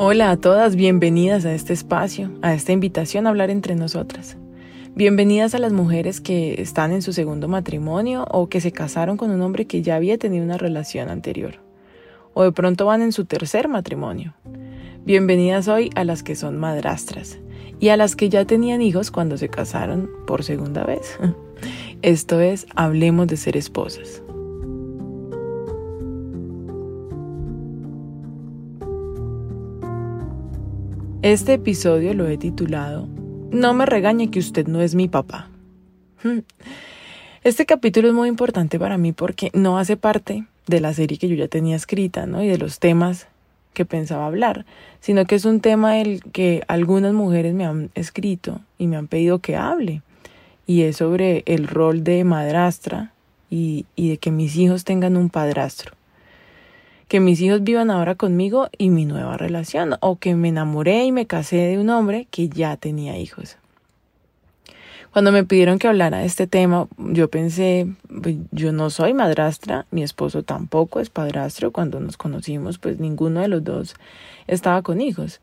Hola a todas, bienvenidas a este espacio, a esta invitación a hablar entre nosotras. Bienvenidas a las mujeres que están en su segundo matrimonio o que se casaron con un hombre que ya había tenido una relación anterior. O de pronto van en su tercer matrimonio. Bienvenidas hoy a las que son madrastras y a las que ya tenían hijos cuando se casaron por segunda vez. Esto es, hablemos de ser esposas. Este episodio lo he titulado No me regañe que usted no es mi papá. Este capítulo es muy importante para mí porque no hace parte de la serie que yo ya tenía escrita, ¿no? Y de los temas que pensaba hablar, sino que es un tema el que algunas mujeres me han escrito y me han pedido que hable. Y es sobre el rol de madrastra y, y de que mis hijos tengan un padrastro que mis hijos vivan ahora conmigo y mi nueva relación, o que me enamoré y me casé de un hombre que ya tenía hijos. Cuando me pidieron que hablara de este tema, yo pensé, pues, yo no soy madrastra, mi esposo tampoco es padrastro, cuando nos conocimos, pues ninguno de los dos estaba con hijos.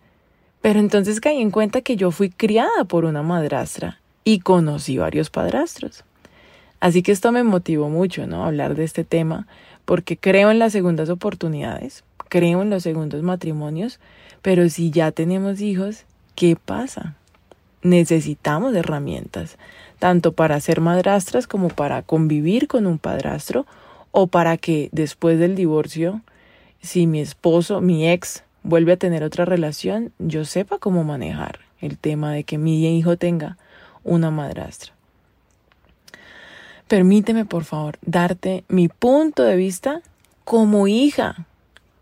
Pero entonces caí en cuenta que yo fui criada por una madrastra y conocí varios padrastros. Así que esto me motivó mucho, ¿no? Hablar de este tema, porque creo en las segundas oportunidades, creo en los segundos matrimonios, pero si ya tenemos hijos, ¿qué pasa? Necesitamos herramientas, tanto para ser madrastras como para convivir con un padrastro o para que después del divorcio, si mi esposo, mi ex, vuelve a tener otra relación, yo sepa cómo manejar el tema de que mi hijo tenga una madrastra. Permíteme, por favor, darte mi punto de vista como hija.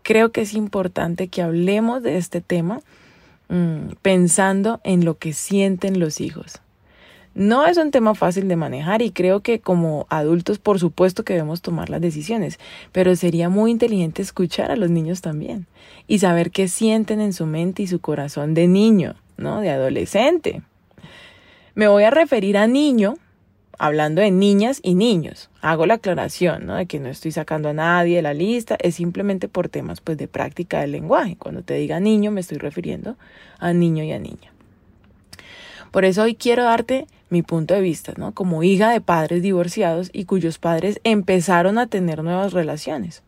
Creo que es importante que hablemos de este tema mm, pensando en lo que sienten los hijos. No es un tema fácil de manejar y creo que como adultos por supuesto que debemos tomar las decisiones, pero sería muy inteligente escuchar a los niños también y saber qué sienten en su mente y su corazón de niño, ¿no? De adolescente. Me voy a referir a niño hablando de niñas y niños. Hago la aclaración, ¿no? De que no estoy sacando a nadie de la lista, es simplemente por temas pues de práctica del lenguaje. Cuando te diga niño me estoy refiriendo a niño y a niña. Por eso hoy quiero darte mi punto de vista, ¿no? Como hija de padres divorciados y cuyos padres empezaron a tener nuevas relaciones.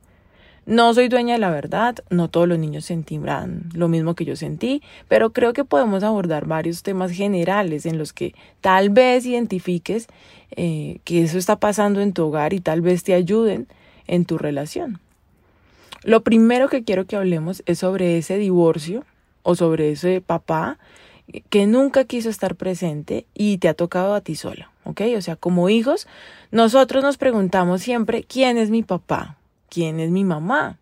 No soy dueña de la verdad, no todos los niños sentirán lo mismo que yo sentí, pero creo que podemos abordar varios temas generales en los que tal vez identifiques eh, que eso está pasando en tu hogar y tal vez te ayuden en tu relación. Lo primero que quiero que hablemos es sobre ese divorcio o sobre ese papá que nunca quiso estar presente y te ha tocado a ti sola, ¿ok? O sea, como hijos, nosotros nos preguntamos siempre, ¿quién es mi papá? Quién es mi mamá.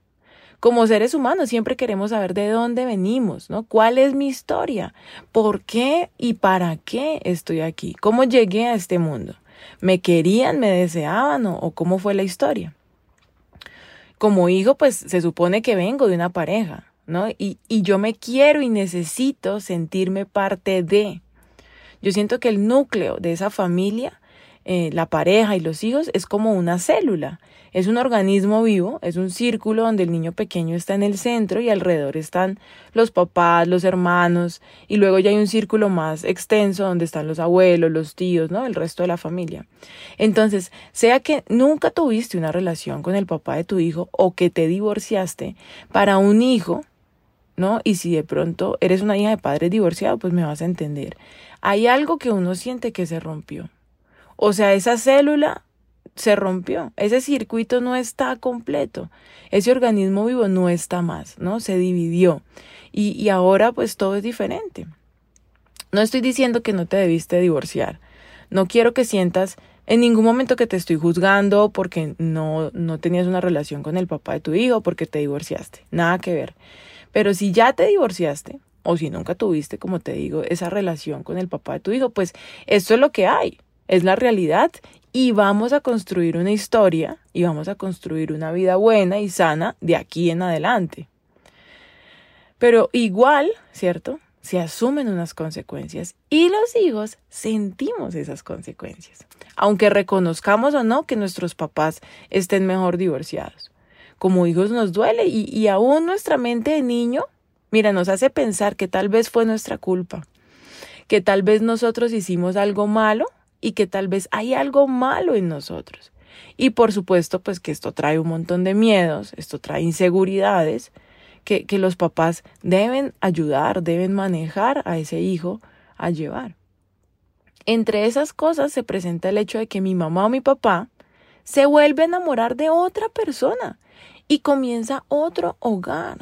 Como seres humanos siempre queremos saber de dónde venimos, ¿no? ¿Cuál es mi historia? ¿Por qué y para qué estoy aquí? ¿Cómo llegué a este mundo? ¿Me querían, me deseaban o, cómo fue la historia? Como hijo, pues se supone que vengo de una pareja, ¿no? Y, y yo me quiero y necesito sentirme parte de. Yo siento que el núcleo de esa familia eh, la pareja y los hijos es como una célula. Es un organismo vivo, es un círculo donde el niño pequeño está en el centro y alrededor están los papás, los hermanos y luego ya hay un círculo más extenso donde están los abuelos, los tíos, ¿no? El resto de la familia. Entonces, sea que nunca tuviste una relación con el papá de tu hijo o que te divorciaste, para un hijo, ¿no? Y si de pronto eres una hija de padres divorciados, pues me vas a entender. Hay algo que uno siente que se rompió. O sea, esa célula se rompió, ese circuito no está completo, ese organismo vivo no está más, ¿no? Se dividió y, y ahora pues todo es diferente. No estoy diciendo que no te debiste divorciar, no quiero que sientas en ningún momento que te estoy juzgando porque no, no tenías una relación con el papá de tu hijo, porque te divorciaste, nada que ver. Pero si ya te divorciaste, o si nunca tuviste, como te digo, esa relación con el papá de tu hijo, pues esto es lo que hay es la realidad y vamos a construir una historia y vamos a construir una vida buena y sana de aquí en adelante. Pero igual, ¿cierto? Se asumen unas consecuencias y los hijos sentimos esas consecuencias, aunque reconozcamos o no que nuestros papás estén mejor divorciados. Como hijos nos duele y, y aún nuestra mente de niño Mira, nos hace pensar que tal vez fue nuestra culpa, que tal vez nosotros hicimos algo malo y que tal vez hay algo malo en nosotros. Y por supuesto, pues que esto trae un montón de miedos, esto trae inseguridades, que, que los papás deben ayudar, deben manejar a ese hijo a llevar. Entre esas cosas se presenta el hecho de que mi mamá o mi papá se vuelve a enamorar de otra persona y comienza otro hogar.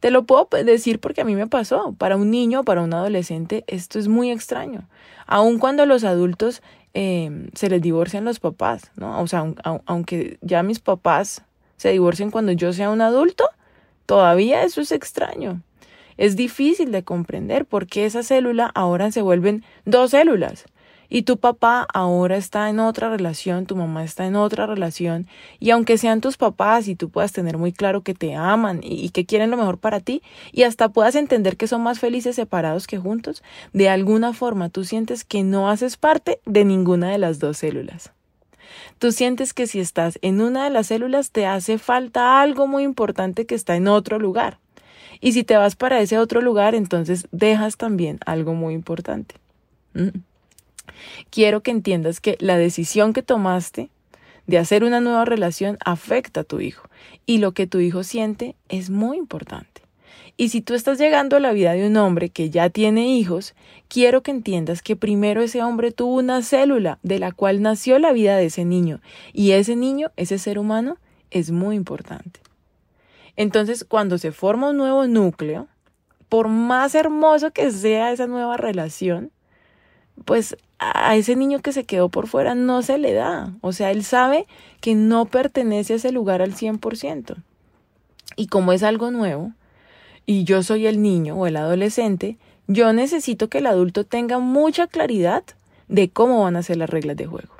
Te lo puedo decir porque a mí me pasó. Para un niño, para un adolescente, esto es muy extraño. Aun cuando los adultos eh, se les divorcian los papás, ¿no? O sea, aunque ya mis papás se divorcien cuando yo sea un adulto, todavía eso es extraño. Es difícil de comprender por qué esa célula ahora se vuelven dos células. Y tu papá ahora está en otra relación, tu mamá está en otra relación, y aunque sean tus papás y tú puedas tener muy claro que te aman y, que quieren lo mejor para ti, y hasta puedas entender que son más felices separados que juntos, de alguna forma tú sientes que no haces parte de ninguna de las dos células. Tú sientes que si estás en una de las células te hace falta algo muy importante que está en otro lugar. Y si te vas para ese otro lugar, entonces dejas también algo muy importante. Mm. Quiero que entiendas que la decisión que tomaste de hacer una nueva relación afecta a tu hijo y lo que tu hijo siente es muy importante. Y si tú estás llegando a la vida de un hombre que ya tiene hijos, quiero que entiendas que primero ese hombre tuvo una célula de la cual nació la vida de ese niño y ese niño, ese ser humano, es muy importante. Entonces, cuando se forma un nuevo núcleo, por más hermoso que sea esa nueva relación, pues a ese niño que se quedó por fuera no se le da. O sea, él sabe que no pertenece a ese lugar al 100%. Y como es algo nuevo, y yo soy el niño o el adolescente, yo necesito que el adulto tenga mucha claridad de cómo van a ser las reglas de juego.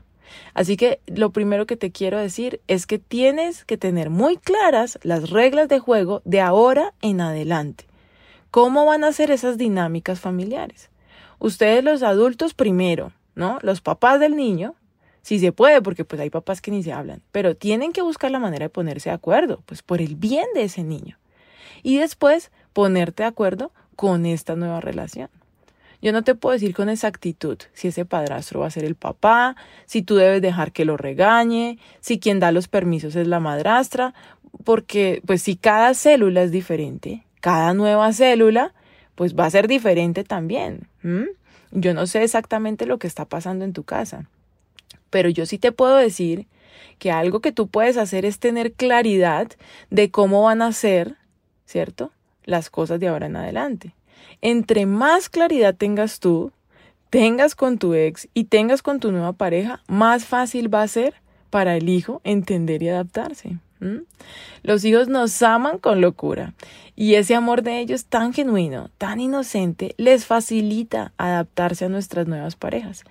Así que lo primero que te quiero decir es que tienes que tener muy claras las reglas de juego de ahora en adelante. ¿Cómo van a ser esas dinámicas familiares? Ustedes los adultos primero, ¿no? Los papás del niño, si se puede, porque pues hay papás que ni se hablan, pero tienen que buscar la manera de ponerse de acuerdo, pues por el bien de ese niño. Y después ponerte de acuerdo con esta nueva relación. Yo no te puedo decir con exactitud si ese padrastro va a ser el papá, si tú debes dejar que lo regañe, si quien da los permisos es la madrastra, porque pues si cada célula es diferente, cada nueva célula pues va a ser diferente también. Yo no sé exactamente lo que está pasando en tu casa, pero yo sí te puedo decir que algo que tú puedes hacer es tener claridad de cómo van a ser, ¿cierto? Las cosas de ahora en adelante entre más claridad tengas tú, tengas con tu ex y tengas con tu nueva pareja, más fácil va a ser para el hijo entender y adaptarse. Los hijos nos aman con locura. Y ese amor de ellos tan genuino, tan inocente, les facilita adaptarse a nuestras nuevas parejas,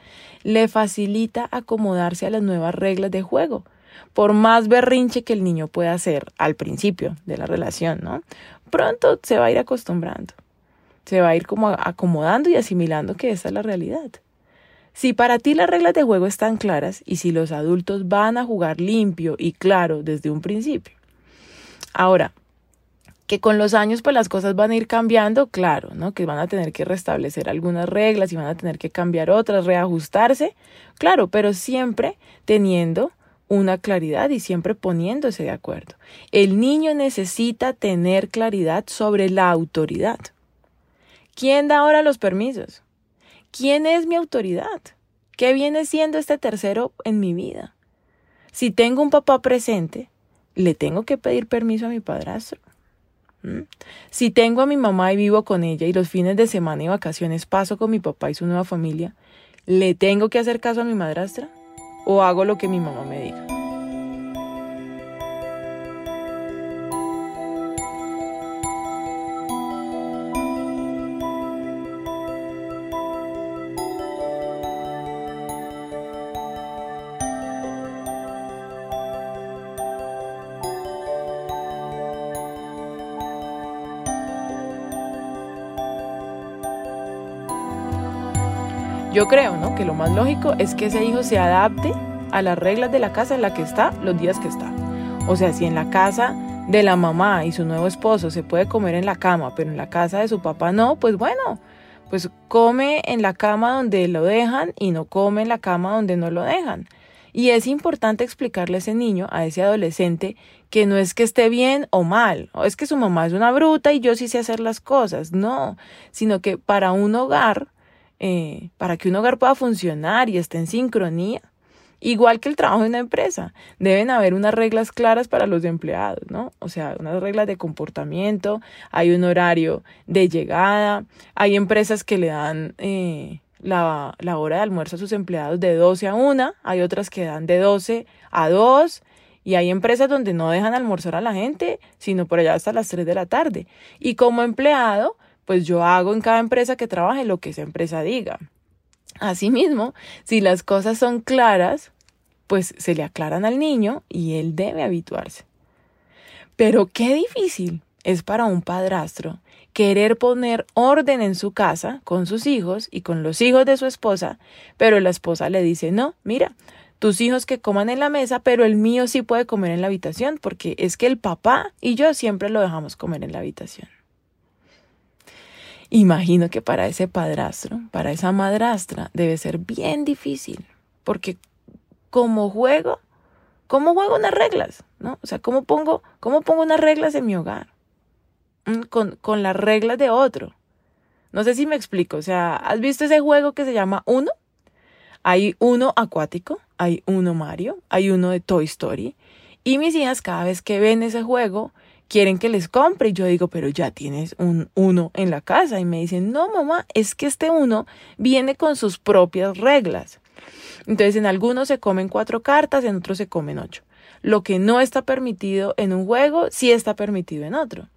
le facilita acomodarse a las nuevas reglas de juego, por más berrinche que el niño pueda hacer al principio de la relación. Pronto se va a ir acostumbrando. Se va a ir como acomodando y asimilando que esta es la realidad. Si para ti las reglas de juego están claras y si los adultos van a jugar limpio y claro desde un principio. Ahora, que con los años pues las cosas van a ir cambiando, claro, ¿no? Que van a tener que restablecer algunas reglas y van a tener que cambiar otras, reajustarse, claro, pero siempre teniendo una claridad y siempre poniéndose de acuerdo. El niño necesita tener claridad sobre la autoridad. ¿Quién da ahora los permisos? ¿Quién es mi autoridad? ¿Qué viene siendo este tercero en mi vida? Si tengo un papá presente, ¿le tengo que pedir permiso a mi padrastro? Si tengo a mi mamá y vivo con ella y los fines de semana y vacaciones paso con mi papá y su nueva familia, ¿le tengo que hacer caso a mi madrastra? ¿O hago lo que mi mamá me diga? Yo creo, ¿no? Que lo más lógico es que ese hijo se adapte a las reglas de la casa en la que está los días que está. O sea, si en la casa de la mamá y su nuevo esposo se puede comer en la cama, pero en la casa de su papá no, pues bueno, pues come en la cama donde lo dejan y no come en la cama donde no lo dejan. Y es importante explicarle a ese niño, a ese adolescente, que no es que esté bien o mal, o es que su mamá es una bruta y yo sí sé hacer las cosas, no, sino que para un hogar, eh, para que un hogar pueda funcionar y esté en sincronía, igual que el trabajo de una empresa, deben haber unas reglas claras para los empleados, ¿no? O sea, unas reglas de comportamiento, hay un horario de llegada, hay empresas que le dan... Eh, la, la, hora de almuerzo a sus empleados de 12 a 1, hay otras que dan de 12 a 2 y hay empresas donde no dejan almorzar a la gente, sino por allá hasta las 3 de la tarde. Y como empleado, pues yo hago en cada empresa que trabaje lo que esa empresa diga. Asimismo, si las cosas son claras, pues se le aclaran al niño y él debe habituarse. Pero qué difícil es para un padrastro querer poner orden en su casa con sus hijos y con los hijos de su esposa, pero la esposa le dice, no, mira, tus hijos que coman en la mesa, pero el mío sí puede comer en la habitación, porque es que el papá y yo siempre lo dejamos comer en la habitación. Imagino que para ese padrastro, para esa madrastra, debe ser bien difícil, porque como juego, ¿cómo juego unas reglas? ¿No? O sea, ¿cómo pongo, cómo pongo unas reglas en mi hogar? Mm, con, con las reglas de otro. No sé si me explico. O sea, ¿has visto ese juego que se llama Uno? Hay uno acuático, hay uno Mario, hay uno de Toy Story. Y mis hijas cada vez que ven ese juego quieren que les compre. Y yo digo, pero ya tienes un uno en la casa. Y me dicen, no, mamá, es que este uno viene con sus propias reglas. Entonces, en algunos se comen cuatro cartas, en otros se comen ocho. Lo que no está permitido en un juego, sí está permitido en otro.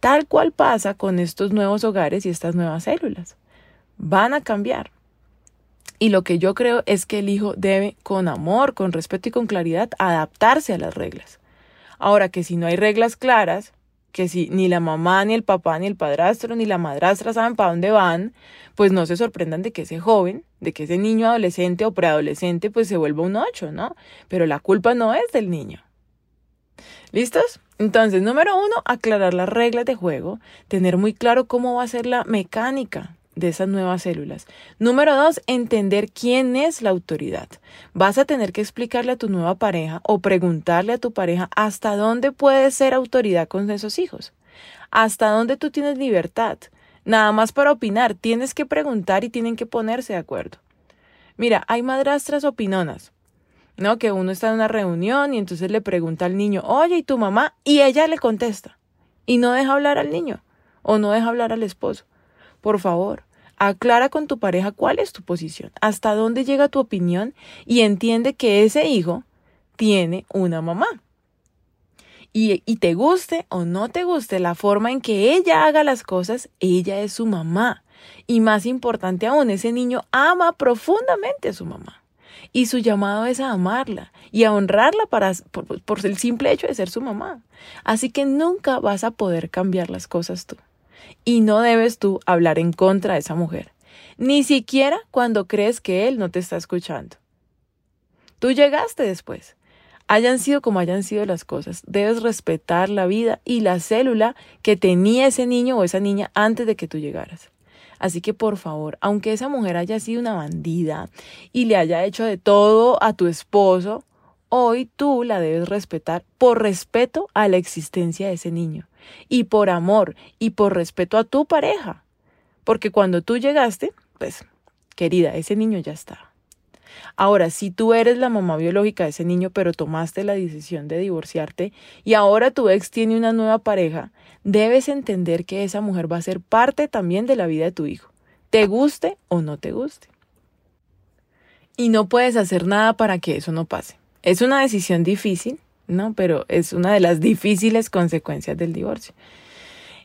Tal cual pasa con estos nuevos hogares y estas nuevas células. Van a cambiar. Y lo que yo creo es que el hijo debe, con amor, con respeto y con claridad, adaptarse a las reglas. Ahora que si no hay reglas claras, que si ni la mamá, ni el papá, ni el padrastro, ni la madrastra saben para dónde van, pues no se sorprendan de que ese joven, de que ese niño adolescente o preadolescente, pues se vuelva un ocho, ¿no? Pero la culpa no es del niño. ¿Listos? Entonces, número uno, aclarar las reglas de juego, tener muy claro cómo va a ser la mecánica de esas nuevas células. Número dos, entender quién es la autoridad. Vas a tener que explicarle a tu nueva pareja o preguntarle a tu pareja hasta dónde puedes ser autoridad con esos hijos. Hasta dónde tú tienes libertad. Nada más para opinar, tienes que preguntar y tienen que ponerse de acuerdo. Mira, hay madrastras opinonas. ¿no? Que uno está en una reunión y entonces le pregunta al niño, oye, ¿y tu mamá? Y ella le contesta. Y no deja hablar al niño o no deja hablar al esposo. Por favor, aclara con tu pareja cuál es tu posición, hasta dónde llega tu opinión y entiende que ese hijo tiene una mamá. Y, y, te guste o no te guste la forma en que ella haga las cosas, ella es su mamá. Y más importante aún, ese niño ama profundamente a su mamá. Y su llamado es a amarla y a honrarla para, por, por el simple hecho de ser su mamá. Así que nunca vas a poder cambiar las cosas tú. Y no debes tú hablar en contra de esa mujer, ni siquiera cuando crees que él no te está escuchando. Tú llegaste después. Hayan sido como hayan sido las cosas, debes respetar la vida y la célula que tenía ese niño o esa niña antes de que tú llegaras. Así que por favor, aunque esa mujer haya sido una bandida y le haya hecho de todo a tu esposo, hoy tú la debes respetar por respeto a la existencia de ese niño y por amor y por respeto a tu pareja. Porque cuando tú llegaste, pues, querida, ese niño ya está. Ahora, si tú eres la mamá biológica de ese niño, pero tomaste la decisión de divorciarte y ahora tu ex tiene una nueva pareja, debes entender que esa mujer va a ser parte también de la vida de tu hijo, te guste o no te guste. Y no puedes hacer nada para que eso no pase. Es una decisión difícil, ¿no? Pero es una de las difíciles consecuencias del divorcio.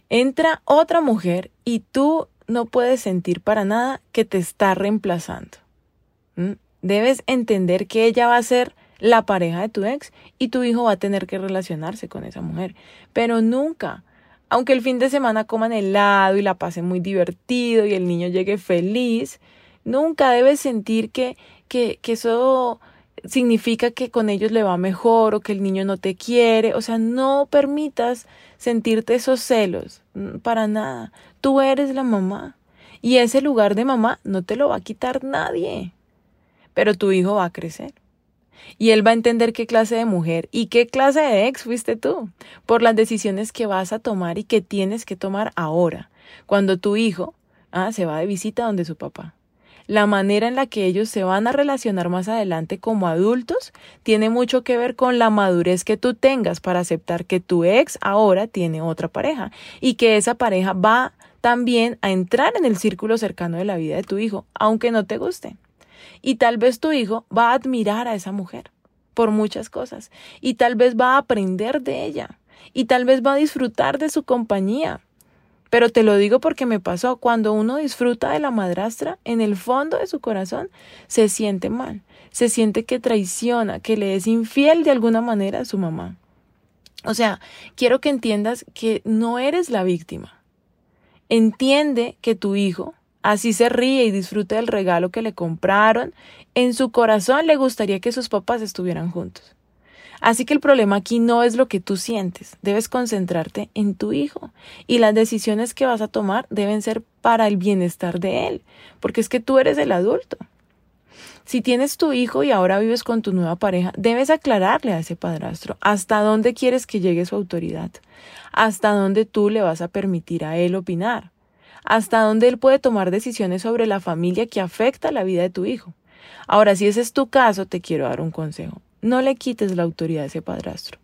Entra otra mujer y tú no puedes sentir para nada que te está reemplazando. Debes entender que ella va a ser la pareja de tu ex y tu hijo va a tener que relacionarse con esa mujer. Pero nunca, aunque el fin de semana coman helado y la pasen muy divertido y el niño llegue feliz, nunca debes sentir que, que, que eso significa que con ellos le va mejor o que el niño no te quiere. O sea, no permitas sentirte esos celos, mm, para nada. Tú eres la mamá y ese lugar de mamá no te lo va a quitar nadie. Pero tu hijo va a crecer. Y él va a entender qué clase de mujer y qué clase de ex fuiste tú, por las decisiones que vas a tomar y que tienes que tomar ahora, cuando tu hijo ah, se va de visita donde su papá. La manera en la que ellos se van a relacionar más adelante como adultos tiene mucho que ver con la madurez que tú tengas para aceptar que tu ex ahora tiene otra pareja y que esa pareja va también a entrar en el círculo cercano de la vida de tu hijo, aunque no te guste. Y tal vez tu hijo va a admirar a esa mujer por muchas cosas y tal vez va a aprender de ella y tal vez va a disfrutar de su compañía. Pero te lo digo porque me pasó, cuando uno disfruta de la madrastra, en el fondo de su corazón se siente mal, se siente que traiciona, que le es infiel de alguna manera a su mamá. O sea, quiero que entiendas que no eres la víctima. Entiende que tu hijo Así se ríe y disfruta del regalo que le compraron. En su corazón le gustaría que sus papás estuvieran juntos. Así que el problema aquí no es lo que tú sientes, debes concentrarte en tu hijo y las decisiones que vas a tomar deben ser para el bienestar de él, porque es que tú eres el adulto. Si tienes tu hijo y ahora vives con tu nueva pareja, debes aclararle a ese padrastro hasta dónde quieres que llegue su autoridad, hasta dónde tú le vas a permitir a él opinar hasta dónde él puede tomar decisiones sobre la familia que afecta la vida de tu hijo. Ahora, si ese es tu caso, te quiero dar un consejo. No le quites la autoridad a ese padrastro.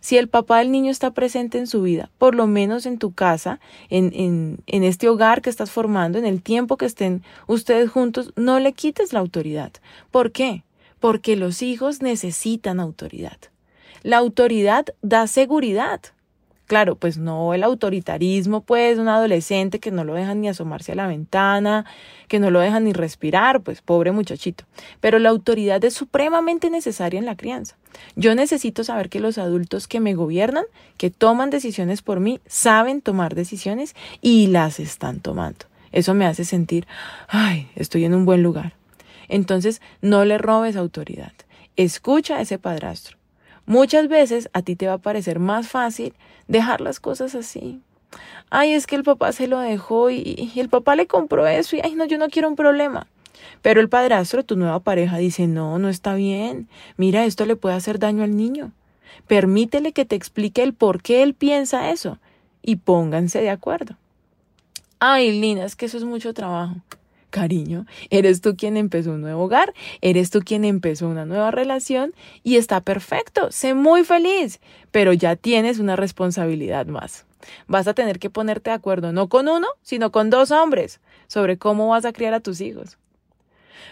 Si el papá del niño está presente en su vida, por lo menos en tu casa, en, en, en este hogar que estás formando, en el tiempo que estén ustedes juntos, no le quites la autoridad. ¿Por qué? Porque los hijos necesitan autoridad. La autoridad da seguridad. Claro, pues no el autoritarismo, pues un adolescente que no lo dejan ni asomarse a la ventana, que no lo dejan ni respirar, pues pobre muchachito. Pero la autoridad es supremamente necesaria en la crianza. Yo necesito saber que los adultos que me gobiernan, que toman decisiones por mí, saben tomar decisiones y las están tomando. Eso me hace sentir, ay, estoy en un buen lugar. Entonces, no le robes autoridad. Escucha a ese padrastro. Muchas veces a ti te va a parecer más fácil dejar las cosas así. Ay, es que el papá se lo dejó y, el papá le compró eso y, ay, no, yo no quiero un problema. Pero el padrastro, tu nueva pareja, dice, no, no está bien. Mira, esto le puede hacer daño al niño. Permítele que te explique el por qué él piensa eso y pónganse de acuerdo. Ay, Lina, es que eso es mucho trabajo cariño, eres tú quien empezó un nuevo hogar, eres tú quien empezó una nueva relación y está perfecto, sé muy feliz, pero ya tienes una responsabilidad más. Vas a tener que ponerte de acuerdo no con uno, sino con dos hombres sobre cómo vas a criar a tus hijos.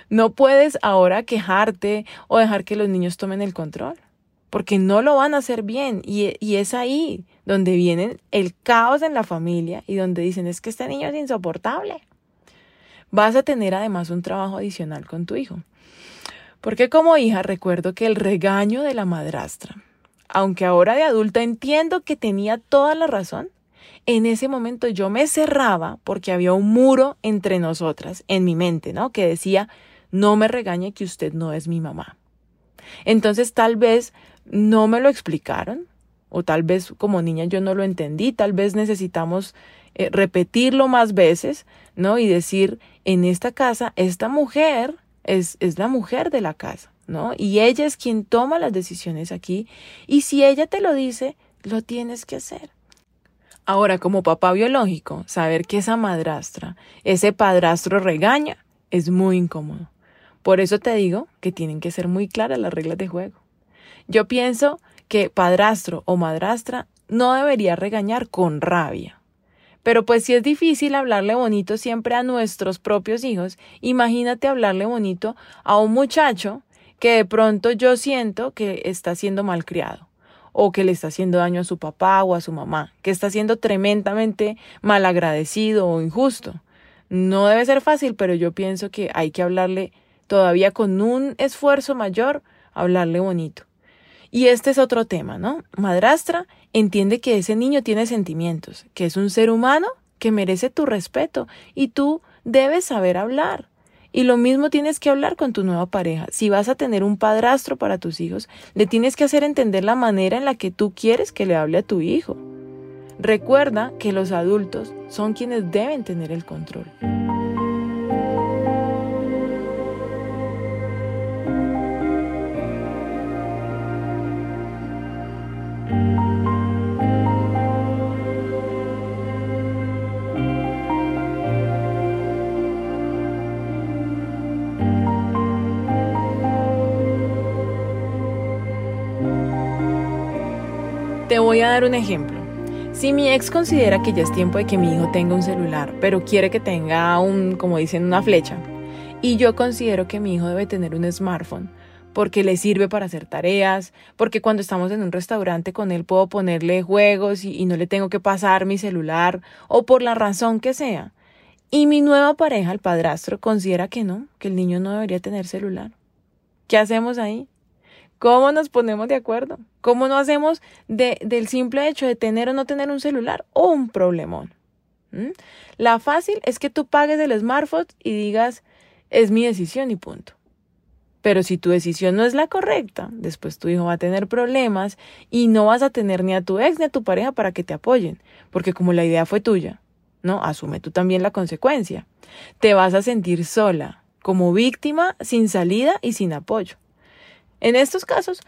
No puedes ahora quejarte o dejar que los niños tomen el control, porque no lo van a hacer bien y, es ahí donde viene el caos en la familia y donde dicen es que este niño es insoportable vas a tener además un trabajo adicional con tu hijo. Porque como hija recuerdo que el regaño de la madrastra, aunque ahora de adulta entiendo que tenía toda la razón, en ese momento yo me cerraba porque había un muro entre nosotras en mi mente, ¿no? Que decía, no me regañe que usted no es mi mamá. Entonces tal vez no me lo explicaron, o tal vez como niña yo no lo entendí, tal vez necesitamos eh, repetirlo más veces, ¿no? Y decir, en esta casa, esta mujer es, es la mujer de la casa, ¿no? Y ella es quien toma las decisiones aquí. Y si ella te lo dice, lo tienes que hacer. Ahora, como papá biológico, saber que esa madrastra, ese padrastro regaña, es muy incómodo. Por eso te digo que tienen que ser muy claras las reglas de juego. Yo pienso que padrastro o madrastra no debería regañar con rabia, pero pues si es difícil hablarle bonito siempre a nuestros propios hijos, imagínate hablarle bonito a un muchacho que de pronto yo siento que está siendo malcriado o que le está haciendo daño a su papá o a su mamá, que está siendo tremendamente malagradecido o injusto. No debe ser fácil, pero yo pienso que hay que hablarle todavía con un esfuerzo mayor, hablarle bonito. Y este es otro tema, ¿no? Madrastra entiende que ese niño tiene sentimientos, que es un ser humano que merece tu respeto y tú debes saber hablar. Y lo mismo tienes que hablar con tu nueva pareja. Si vas a tener un padrastro para tus hijos, le tienes que hacer entender la manera en la que tú quieres que le hable a tu hijo. Recuerda que los adultos son quienes deben tener el control. Te voy a dar un ejemplo. Si mi ex considera que ya es tiempo de que mi hijo tenga un celular, pero quiere que tenga un, como dicen, una flecha, y yo considero que mi hijo debe tener un smartphone, porque le sirve para hacer tareas, porque cuando estamos en un restaurante con él puedo ponerle juegos y, y no le tengo que pasar mi celular, o por la razón que sea. Y mi nueva pareja, el padrastro, considera que no, que el niño no debería tener celular. ¿Qué hacemos ahí? ¿Cómo nos ponemos de acuerdo? ¿Cómo no hacemos de, del simple hecho de tener o no tener un celular un problemón? ¿Mm? La fácil es que tú pagues el smartphone y digas, es mi decisión y punto. Pero si tu decisión no es la correcta, después tu hijo va a tener problemas y no vas a tener ni a tu ex ni a tu pareja para que te apoyen, porque como la idea fue tuya, ¿no? Asume tú también la consecuencia. Te vas a sentir sola, como víctima, sin salida y sin apoyo. En estos casos,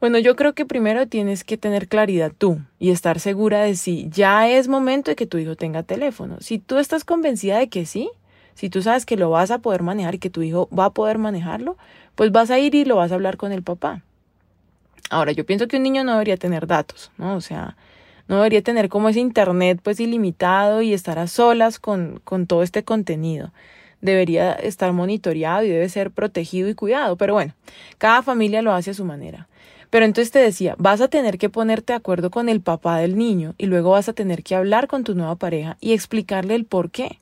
bueno, yo creo que primero tienes que tener claridad tú y estar segura de si ya es momento de que tu hijo tenga teléfono. Si tú estás convencida de que sí, si tú sabes que lo vas a poder manejar y que tu hijo va a poder manejarlo, pues vas a ir y lo vas a hablar con el papá. Ahora, yo pienso que un niño no debería tener datos, ¿no? O sea, no debería tener como ese internet pues ilimitado y estar a solas con, con todo este contenido debería estar monitoreado y debe ser protegido y cuidado. Pero bueno, cada familia lo hace a su manera. Pero entonces te decía, vas a tener que ponerte de acuerdo con el papá del niño y luego vas a tener que hablar con tu nueva pareja y explicarle el por qué.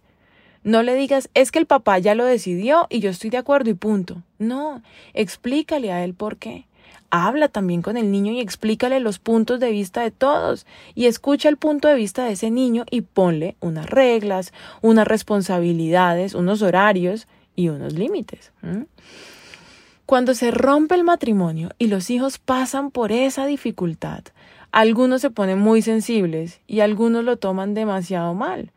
No le digas, es que el papá ya lo decidió y yo estoy de acuerdo y punto. No, explícale a él por qué habla también con el niño y explícale los puntos de vista de todos y escucha el punto de vista de ese niño y ponle unas reglas, unas responsabilidades, unos horarios y unos límites. Cuando se rompe el matrimonio y los hijos pasan por esa dificultad, algunos se ponen muy sensibles y algunos lo toman demasiado mal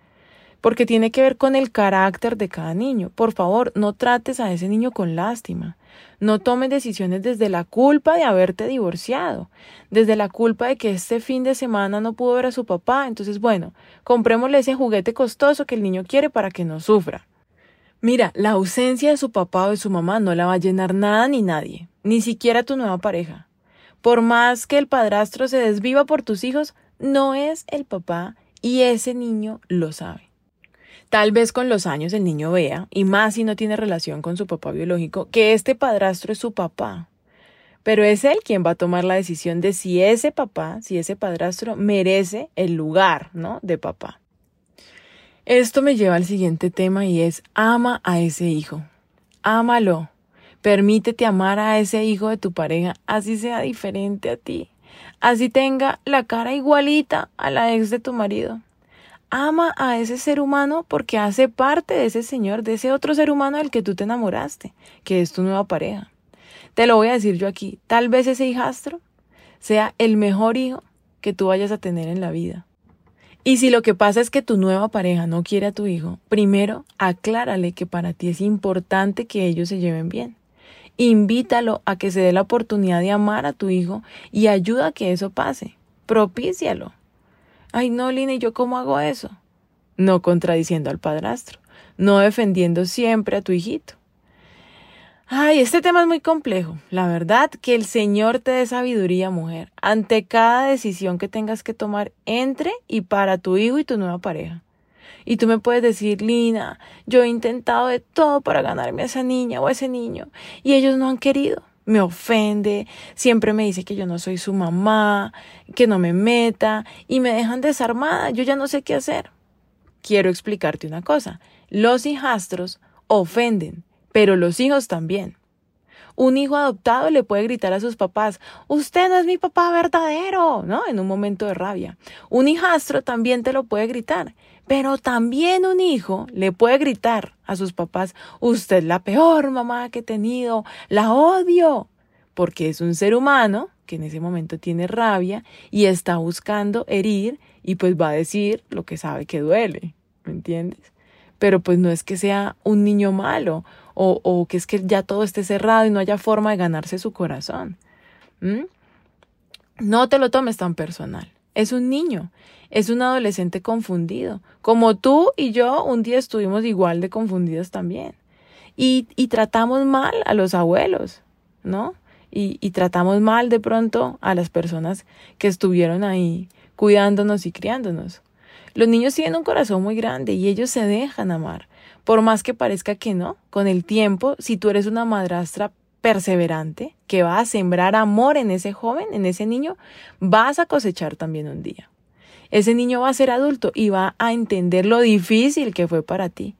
porque tiene que ver con el carácter de cada niño. Por favor, no trates a ese niño con lástima. No tomes decisiones desde la culpa de haberte divorciado, desde la culpa de que este fin de semana no pudo ver a su papá. Entonces, bueno, comprémosle ese juguete costoso que el niño quiere para que no sufra. Mira, la ausencia de su papá o de su mamá no la va a llenar nada ni nadie, ni siquiera tu nueva pareja. Por más que el padrastro se desviva por tus hijos, no es el papá y ese niño lo sabe. Tal vez con los años el niño vea, y más si no tiene relación con su papá biológico, que este padrastro es su papá. Pero es él quien va a tomar la decisión de si ese papá, si ese padrastro merece el lugar, ¿no? De papá. Esto me lleva al siguiente tema y es ama a ese hijo. Ámalo. Permítete amar a ese hijo de tu pareja, así sea diferente a ti. Así tenga la cara igualita a la ex de tu marido ama a ese ser humano porque hace parte de ese señor, de ese otro ser humano del que tú te enamoraste, que es tu nueva pareja. Te lo voy a decir yo aquí, tal vez ese hijastro sea el mejor hijo que tú vayas a tener en la vida. Y si lo que pasa es que tu nueva pareja no quiere a tu hijo, primero aclárale que para ti es importante que ellos se lleven bien. Invítalo a que se dé la oportunidad de amar a tu hijo y ayuda a que eso pase. Propícialo. Ay, no, Lina, ¿y yo cómo hago eso? No contradiciendo al padrastro, no defendiendo siempre a tu hijito. Ay, este tema es muy complejo. La verdad, que el Señor te dé sabiduría, mujer, ante cada decisión que tengas que tomar entre y para tu hijo y tu nueva pareja. Y tú me puedes decir, Lina, yo he intentado de todo para ganarme a esa niña o a ese niño, y ellos no han querido me ofende, siempre me dice que yo no soy su mamá, que no me meta y me dejan desarmada, yo ya no sé qué hacer. Quiero explicarte una cosa, los hijastros ofenden, pero los hijos también. Un hijo adoptado le puede gritar a sus papás, usted no es mi papá verdadero, ¿no? En un momento de rabia. Un hijastro también te lo puede gritar. Pero también un hijo le puede gritar a sus papás, usted es la peor mamá que he tenido, la odio, porque es un ser humano que en ese momento tiene rabia y está buscando herir y pues va a decir lo que sabe que duele, ¿me entiendes? Pero pues no es que sea un niño malo o, o que es que ya todo esté cerrado y no haya forma de ganarse su corazón. No te lo tomes tan personal. Es un niño, es un adolescente confundido. Como tú y yo un día estuvimos igual de confundidos también. Y, y tratamos mal a los abuelos, ¿no? Y, y tratamos mal de pronto a las personas que estuvieron ahí cuidándonos y criándonos. Los niños tienen un corazón muy grande y ellos se dejan amar. Por más que parezca que no, con el tiempo, si tú eres una madrastra perseverante, que va a sembrar amor en ese joven, en ese niño, vas a cosechar también un día. Ese niño va a ser adulto y va a entender lo difícil que fue para ti.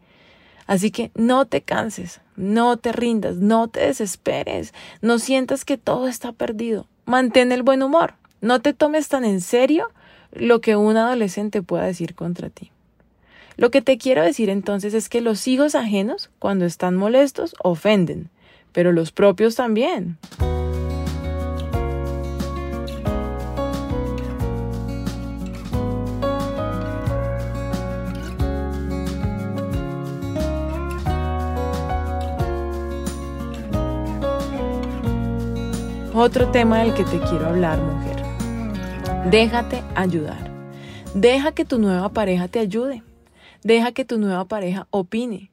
Así que no te canses, no te rindas, no te desesperes, no sientas que todo está perdido. Mantén el buen humor, no te tomes tan en serio lo que un adolescente pueda decir contra ti. Lo que te quiero decir entonces es que los hijos ajenos, cuando están molestos, ofenden, pero los propios también. Otro tema del que te quiero hablar, mujer. Déjate ayudar. Deja que tu nueva pareja te ayude. Deja que tu nueva pareja opine.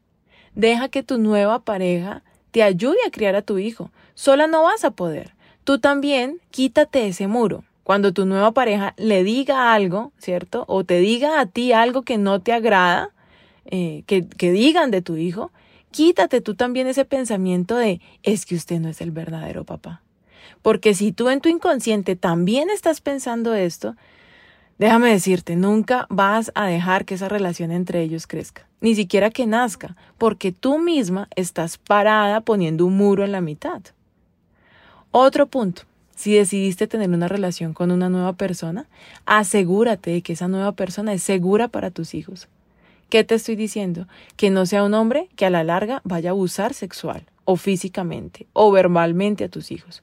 Deja que tu nueva pareja te ayude a criar a tu hijo. Sola no vas a poder. Tú también quítate ese muro. Cuando tu nueva pareja le diga algo, ¿cierto? O te diga a ti algo que no te agrada, eh, que, que digan de tu hijo, quítate tú también ese pensamiento de es que usted no es el verdadero papá. Porque si tú en tu inconsciente también estás pensando esto, déjame decirte, nunca vas a dejar que esa relación entre ellos crezca ni siquiera que nazca, porque tú misma estás parada poniendo un muro en la mitad. Otro punto, si decidiste tener una relación con una nueva persona, asegúrate de que esa nueva persona es segura para tus hijos. ¿Qué te estoy diciendo? Que no sea un hombre que a la larga vaya a abusar sexual o físicamente o verbalmente a tus hijos.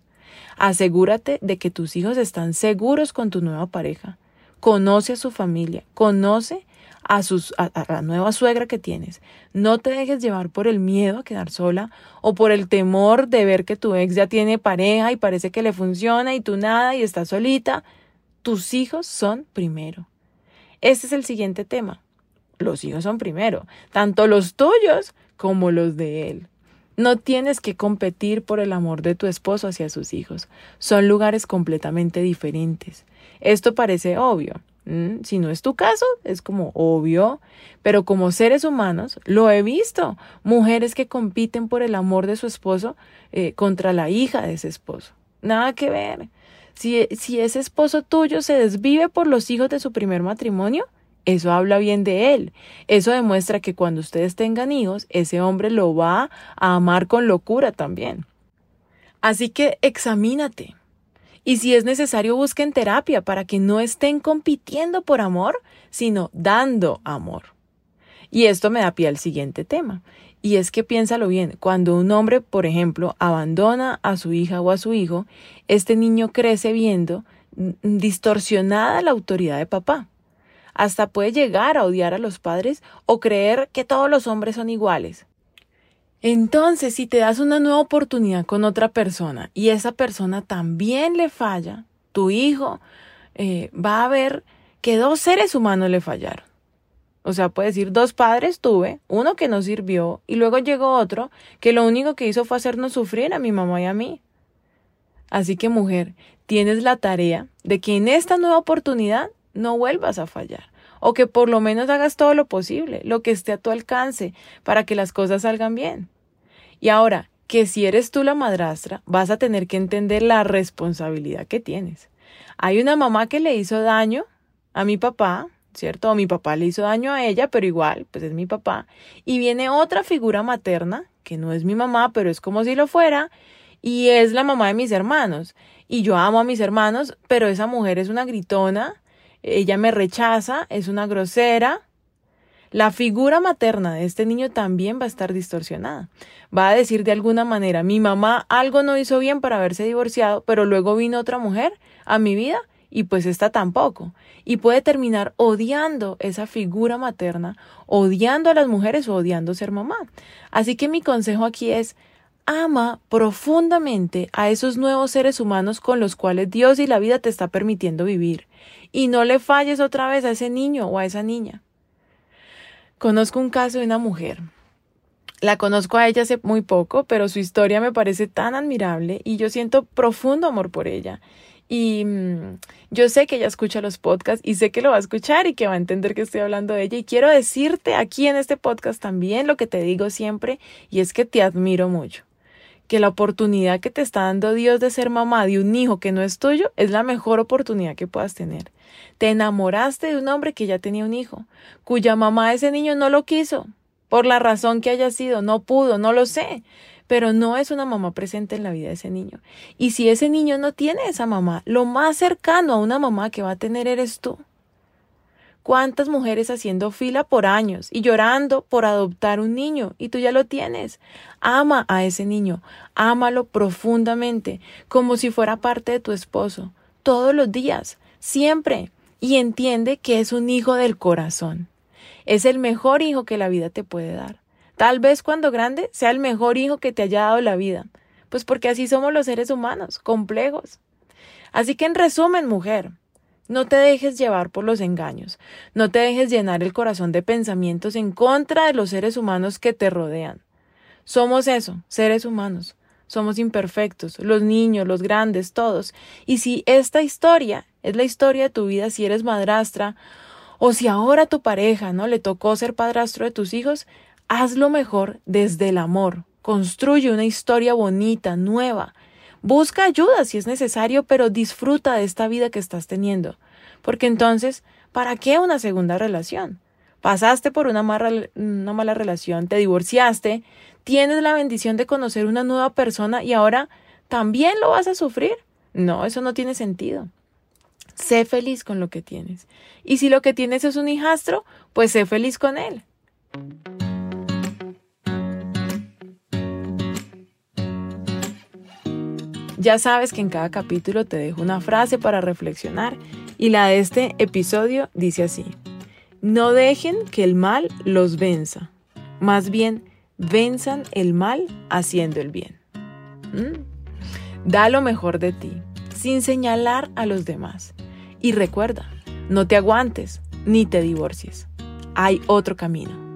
Asegúrate de que tus hijos están seguros con tu nueva pareja. Conoce a su familia, conoce a, sus, a, la nueva suegra que tienes. No te dejes llevar por el miedo a quedar sola o por el temor de ver que tu ex ya tiene pareja y parece que le funciona y tú nada y estás solita. Tus hijos son primero. Este es el siguiente tema. Los hijos son primero, tanto los tuyos como los de él. No tienes que competir por el amor de tu esposo hacia sus hijos. Son lugares completamente diferentes. Esto parece obvio, si no es tu caso, es como obvio, pero como seres humanos lo he visto, mujeres que compiten por el amor de su esposo eh, contra la hija de ese esposo. Nada que ver. Si, si ese esposo tuyo se desvive por los hijos de su primer matrimonio, eso habla bien de él. Eso demuestra que cuando ustedes tengan hijos, ese hombre lo va a amar con locura también. Así que examínate. Y si es necesario, busquen terapia para que no estén compitiendo por amor, sino dando amor. Y esto me da pie al siguiente tema. Y es que piénsalo bien, cuando un hombre, por ejemplo, abandona a su hija o a su hijo, este niño crece viendo distorsionada la autoridad de papá. Hasta puede llegar a odiar a los padres o creer que todos los hombres son iguales. Entonces, si te das una nueva oportunidad con otra persona y esa persona también le falla, tu hijo eh, va a ver que dos seres humanos le fallaron. O sea, puede decir, dos padres tuve, uno que no sirvió y luego llegó otro que lo único que hizo fue hacernos sufrir a mi mamá y a mí. Así que mujer, tienes la tarea de que en esta nueva oportunidad no vuelvas a fallar o que por lo menos hagas todo lo posible, lo que esté a tu alcance, para que las cosas salgan bien. Y ahora, que si eres tú la madrastra, vas a tener que entender la responsabilidad que tienes. Hay una mamá que le hizo daño a mi papá, ¿cierto? O mi papá le hizo daño a ella, pero igual, pues es mi papá. Y viene otra figura materna, que no es mi mamá, pero es como si lo fuera, y es la mamá de mis hermanos. Y yo amo a mis hermanos, pero esa mujer es una gritona, ella me rechaza, es una grosera. La figura materna de este niño también va a estar distorsionada. Va a decir de alguna manera, mi mamá algo no hizo bien para haberse divorciado, pero luego vino otra mujer a mi vida y pues esta tampoco. Y puede terminar odiando esa figura materna, odiando a las mujeres o odiando ser mamá. Así que mi consejo aquí es, ama profundamente a esos nuevos seres humanos con los cuales Dios y la vida te está permitiendo vivir. Y no le falles otra vez a ese niño o a esa niña. Conozco un caso de una mujer. La conozco a ella hace muy poco, pero su historia me parece tan admirable y yo siento profundo amor por ella. Y mm, yo sé que ella escucha los podcasts y sé que lo va a escuchar y que va a entender que estoy hablando de ella. Y quiero decirte aquí en este podcast también lo que te digo siempre y es que te admiro mucho. Que la oportunidad que te está dando Dios de ser mamá de un hijo que no es tuyo es la mejor oportunidad que puedas tener. Te enamoraste de un hombre que ya tenía un hijo, cuya mamá ese niño no lo quiso, por la razón que haya sido, no pudo, no lo sé pero no es una mamá presente en la vida de ese niño. Y si ese niño no tiene esa mamá, lo más cercano a una mamá que va a tener eres tú. ¿Cuántas mujeres haciendo fila por años y llorando por adoptar un niño y tú ya lo tienes? Ama a ese niño, ámalo profundamente, como si fuera parte de tu esposo, todos los días, siempre, y entiende que es un hijo del corazón. Es el mejor hijo que la vida te puede dar. Tal vez cuando grande sea el mejor hijo que te haya dado la vida, pues porque así somos los seres humanos, complejos. Así que en resumen, mujer, no te dejes llevar por los engaños, no te dejes llenar el corazón de pensamientos en contra de los seres humanos que te rodean. Somos eso, seres humanos. Somos imperfectos, los niños, los grandes, todos. Y si esta historia es la historia de tu vida, si eres madrastra, o si ahora tu pareja, ¿no? Le tocó ser padrastro de tus hijos, Hazlo mejor desde el amor. Construye una historia bonita, nueva. Busca ayuda si es necesario, pero disfruta de esta vida que estás teniendo. Porque entonces, ¿para qué una segunda relación? Pasaste por una mala, una mala relación, te divorciaste, tienes la bendición de conocer una nueva persona y ahora también lo vas a sufrir. No, eso no tiene sentido. Sé feliz con lo que tienes. Y si lo que tienes es un hijastro, pues sé feliz con él. Ya sabes que en cada capítulo te dejo una frase para reflexionar y la de este episodio dice así. No dejen que el mal los venza, más bien venzan el mal haciendo el bien. ¿Mm? Da lo mejor de ti, sin señalar a los demás. Y recuerda, no te aguantes ni te divorcies. Hay otro camino.